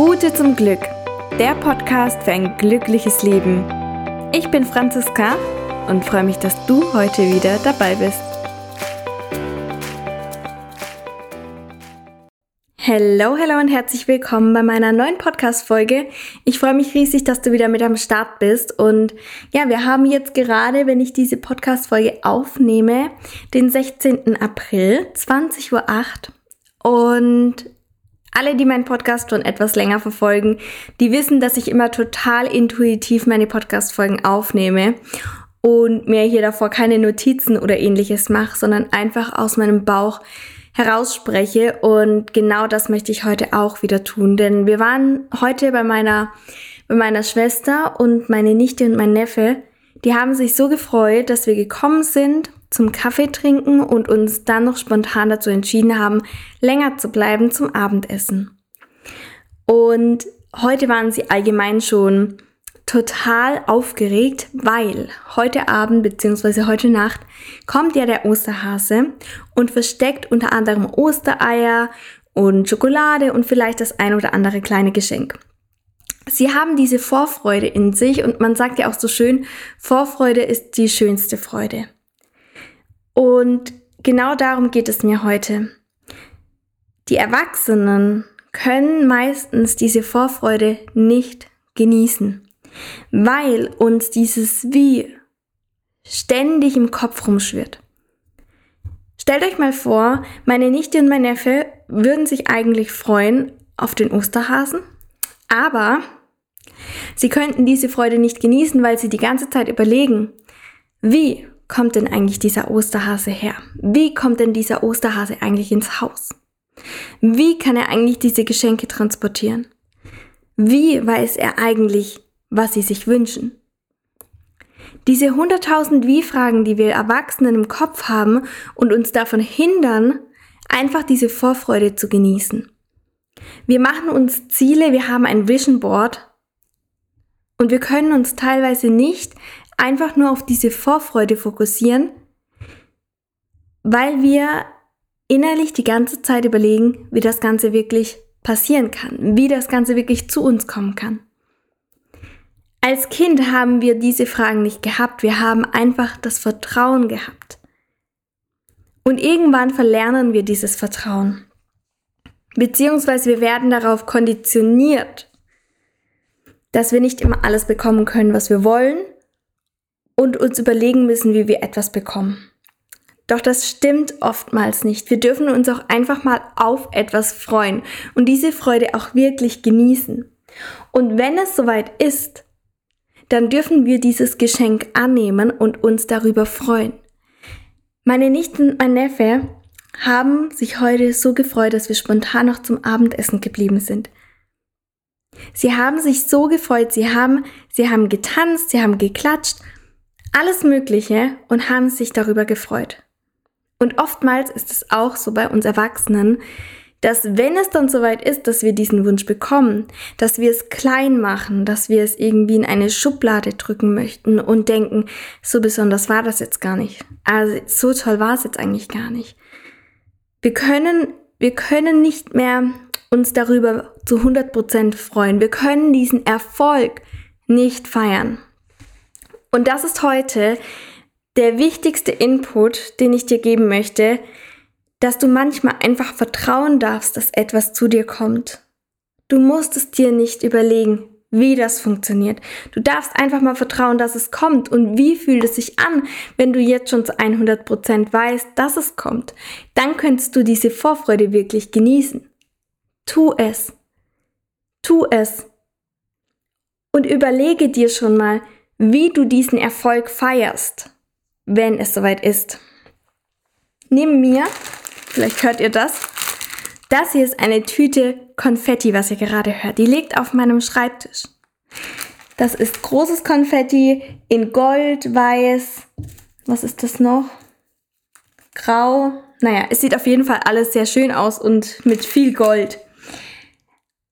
Route zum Glück, der Podcast für ein glückliches Leben. Ich bin Franziska und freue mich, dass du heute wieder dabei bist. Hallo, hallo und herzlich willkommen bei meiner neuen Podcast-Folge. Ich freue mich riesig, dass du wieder mit am Start bist. Und ja, wir haben jetzt gerade, wenn ich diese Podcast-Folge aufnehme, den 16. April, 20.08 Uhr. Und alle, die meinen Podcast schon etwas länger verfolgen, die wissen, dass ich immer total intuitiv meine Podcast-Folgen aufnehme und mir hier davor keine Notizen oder ähnliches mache, sondern einfach aus meinem Bauch herausspreche. Und genau das möchte ich heute auch wieder tun, denn wir waren heute bei meiner, bei meiner Schwester und meine Nichte und mein Neffe. Die haben sich so gefreut, dass wir gekommen sind zum Kaffee trinken und uns dann noch spontan dazu entschieden haben, länger zu bleiben zum Abendessen. Und heute waren sie allgemein schon total aufgeregt, weil heute Abend bzw. heute Nacht kommt ja der Osterhase und versteckt unter anderem Ostereier und Schokolade und vielleicht das ein oder andere kleine Geschenk. Sie haben diese Vorfreude in sich und man sagt ja auch so schön, Vorfreude ist die schönste Freude. Und genau darum geht es mir heute. Die Erwachsenen können meistens diese Vorfreude nicht genießen, weil uns dieses Wie ständig im Kopf rumschwirrt. Stellt euch mal vor, meine Nichte und mein Neffe würden sich eigentlich freuen auf den Osterhasen, aber sie könnten diese Freude nicht genießen, weil sie die ganze Zeit überlegen, wie kommt denn eigentlich dieser Osterhase her? Wie kommt denn dieser Osterhase eigentlich ins Haus? Wie kann er eigentlich diese Geschenke transportieren? Wie weiß er eigentlich, was sie sich wünschen? Diese 100.000 Wie-Fragen, die wir Erwachsenen im Kopf haben und uns davon hindern, einfach diese Vorfreude zu genießen. Wir machen uns Ziele, wir haben ein Vision Board und wir können uns teilweise nicht einfach nur auf diese Vorfreude fokussieren, weil wir innerlich die ganze Zeit überlegen, wie das Ganze wirklich passieren kann, wie das Ganze wirklich zu uns kommen kann. Als Kind haben wir diese Fragen nicht gehabt, wir haben einfach das Vertrauen gehabt. Und irgendwann verlernen wir dieses Vertrauen. Beziehungsweise wir werden darauf konditioniert, dass wir nicht immer alles bekommen können, was wir wollen und uns überlegen müssen, wie wir etwas bekommen. Doch das stimmt oftmals nicht. Wir dürfen uns auch einfach mal auf etwas freuen und diese Freude auch wirklich genießen. Und wenn es soweit ist, dann dürfen wir dieses Geschenk annehmen und uns darüber freuen. Meine Nichten und mein Neffe haben sich heute so gefreut, dass wir spontan noch zum Abendessen geblieben sind. Sie haben sich so gefreut, sie haben, sie haben getanzt, sie haben geklatscht alles Mögliche und haben sich darüber gefreut. Und oftmals ist es auch so bei uns Erwachsenen, dass wenn es dann soweit ist, dass wir diesen Wunsch bekommen, dass wir es klein machen, dass wir es irgendwie in eine Schublade drücken möchten und denken, so besonders war das jetzt gar nicht. Also so toll war es jetzt eigentlich gar nicht. Wir können, wir können nicht mehr uns darüber zu 100% freuen. Wir können diesen Erfolg nicht feiern. Und das ist heute der wichtigste Input, den ich dir geben möchte, dass du manchmal einfach vertrauen darfst, dass etwas zu dir kommt. Du musst es dir nicht überlegen, wie das funktioniert. Du darfst einfach mal vertrauen, dass es kommt. Und wie fühlt es sich an, wenn du jetzt schon zu 100% weißt, dass es kommt? Dann könntest du diese Vorfreude wirklich genießen. Tu es. Tu es. Und überlege dir schon mal, wie du diesen Erfolg feierst, wenn es soweit ist. Neben mir, vielleicht hört ihr das, das hier ist eine Tüte Konfetti, was ihr gerade hört. Die liegt auf meinem Schreibtisch. Das ist großes Konfetti in Gold, Weiß. Was ist das noch? Grau. Naja, es sieht auf jeden Fall alles sehr schön aus und mit viel Gold.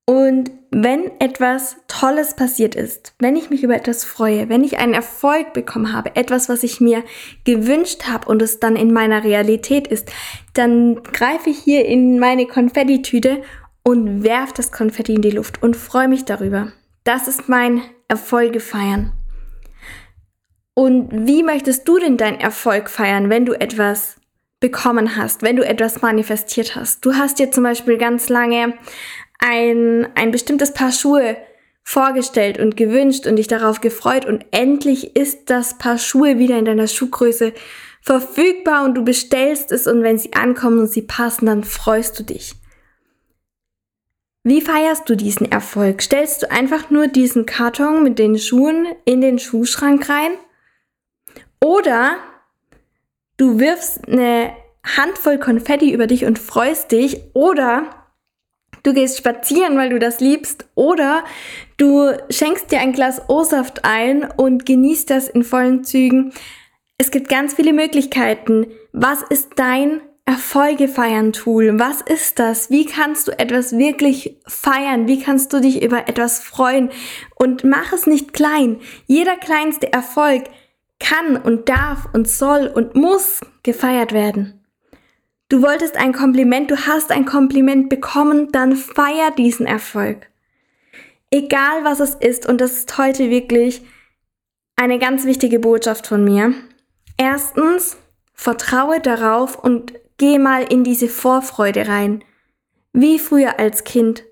Und wenn etwas Tolles passiert ist, wenn ich mich über etwas freue, wenn ich einen Erfolg bekommen habe, etwas, was ich mir gewünscht habe und es dann in meiner Realität ist, dann greife ich hier in meine Konfettitüte und werf das Konfetti in die Luft und freue mich darüber. Das ist mein Erfolge feiern. Und wie möchtest du denn deinen Erfolg feiern, wenn du etwas bekommen hast, wenn du etwas manifestiert hast? Du hast dir zum Beispiel ganz lange ein, ein bestimmtes Paar Schuhe vorgestellt und gewünscht und dich darauf gefreut und endlich ist das Paar Schuhe wieder in deiner Schuhgröße verfügbar und du bestellst es und wenn sie ankommen und sie passen, dann freust du dich. Wie feierst du diesen Erfolg? Stellst du einfach nur diesen Karton mit den Schuhen in den Schuhschrank rein? Oder du wirfst eine Handvoll Konfetti über dich und freust dich? Oder du gehst spazieren, weil du das liebst? Oder du schenkst dir ein Glas O-Saft ein und genießt das in vollen Zügen? Es gibt ganz viele Möglichkeiten. Was ist dein Erfolge feiern Tool? Was ist das? Wie kannst du etwas wirklich feiern? Wie kannst du dich über etwas freuen? Und mach es nicht klein. Jeder kleinste Erfolg kann und darf und soll und muss gefeiert werden. Du wolltest ein Kompliment, du hast ein Kompliment bekommen, dann feier diesen Erfolg. Egal was es ist, und das ist heute wirklich eine ganz wichtige Botschaft von mir. Erstens, vertraue darauf und geh mal in diese Vorfreude rein, wie früher als Kind.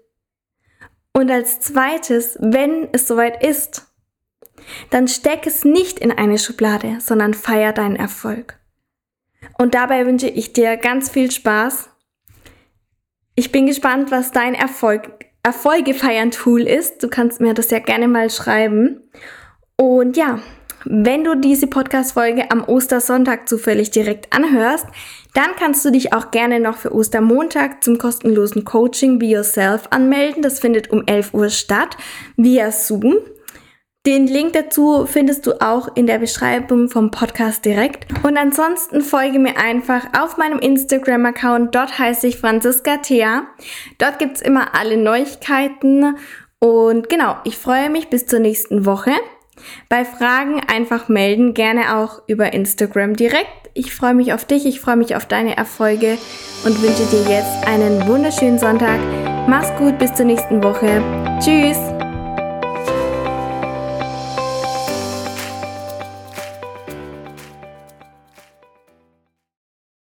Und als zweites, wenn es soweit ist, dann steck es nicht in eine Schublade, sondern feier deinen Erfolg. Und dabei wünsche ich dir ganz viel Spaß. Ich bin gespannt, was dein Erfolg, Erfolge feiern Tool ist. Du kannst mir das ja gerne mal schreiben. Und ja, wenn du diese Podcast-Folge am Ostersonntag zufällig direkt anhörst, dann kannst du dich auch gerne noch für Ostermontag zum kostenlosen Coaching Be Yourself anmelden. Das findet um 11 Uhr statt via Zoom. Den Link dazu findest du auch in der Beschreibung vom Podcast direkt. Und ansonsten folge mir einfach auf meinem Instagram-Account. Dort heiße ich Franziska Thea. Dort gibt's immer alle Neuigkeiten. Und genau, ich freue mich bis zur nächsten Woche. Bei Fragen einfach melden, gerne auch über Instagram direkt. Ich freue mich auf dich, ich freue mich auf deine Erfolge und wünsche dir jetzt einen wunderschönen Sonntag. Mach's gut, bis zur nächsten Woche. Tschüss!